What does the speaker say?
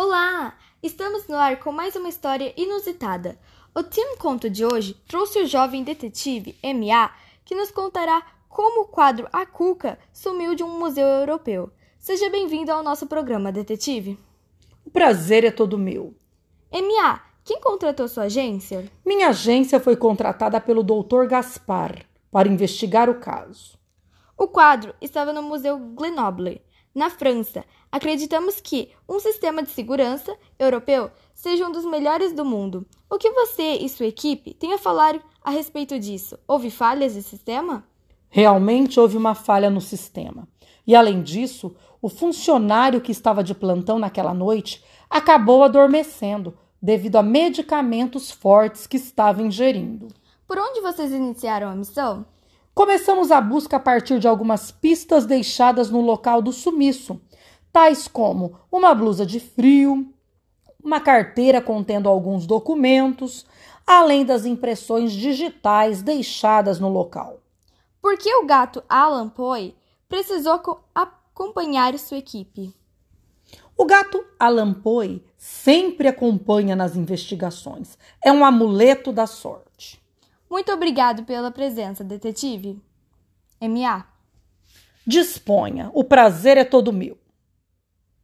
Olá! Estamos no ar com mais uma história inusitada. O Team Conto de hoje trouxe o jovem detetive M.A., que nos contará como o quadro A Cuca sumiu de um museu europeu. Seja bem-vindo ao nosso programa, detetive. O prazer é todo meu. M.A., quem contratou sua agência? Minha agência foi contratada pelo Dr. Gaspar para investigar o caso. O quadro estava no Museu Grenoble, na França, acreditamos que um sistema de segurança europeu seja um dos melhores do mundo. O que você e sua equipe têm a falar a respeito disso? Houve falhas de sistema? Realmente houve uma falha no sistema. E além disso, o funcionário que estava de plantão naquela noite acabou adormecendo devido a medicamentos fortes que estava ingerindo. Por onde vocês iniciaram a missão? Começamos a busca a partir de algumas pistas deixadas no local do sumiço, tais como uma blusa de frio, uma carteira contendo alguns documentos, além das impressões digitais deixadas no local. Por que o gato Alan Poe precisou acompanhar sua equipe? O gato Alan Poe sempre acompanha nas investigações. É um amuleto da sorte. Muito obrigado pela presença, detetive. MA. Disponha, o prazer é todo meu.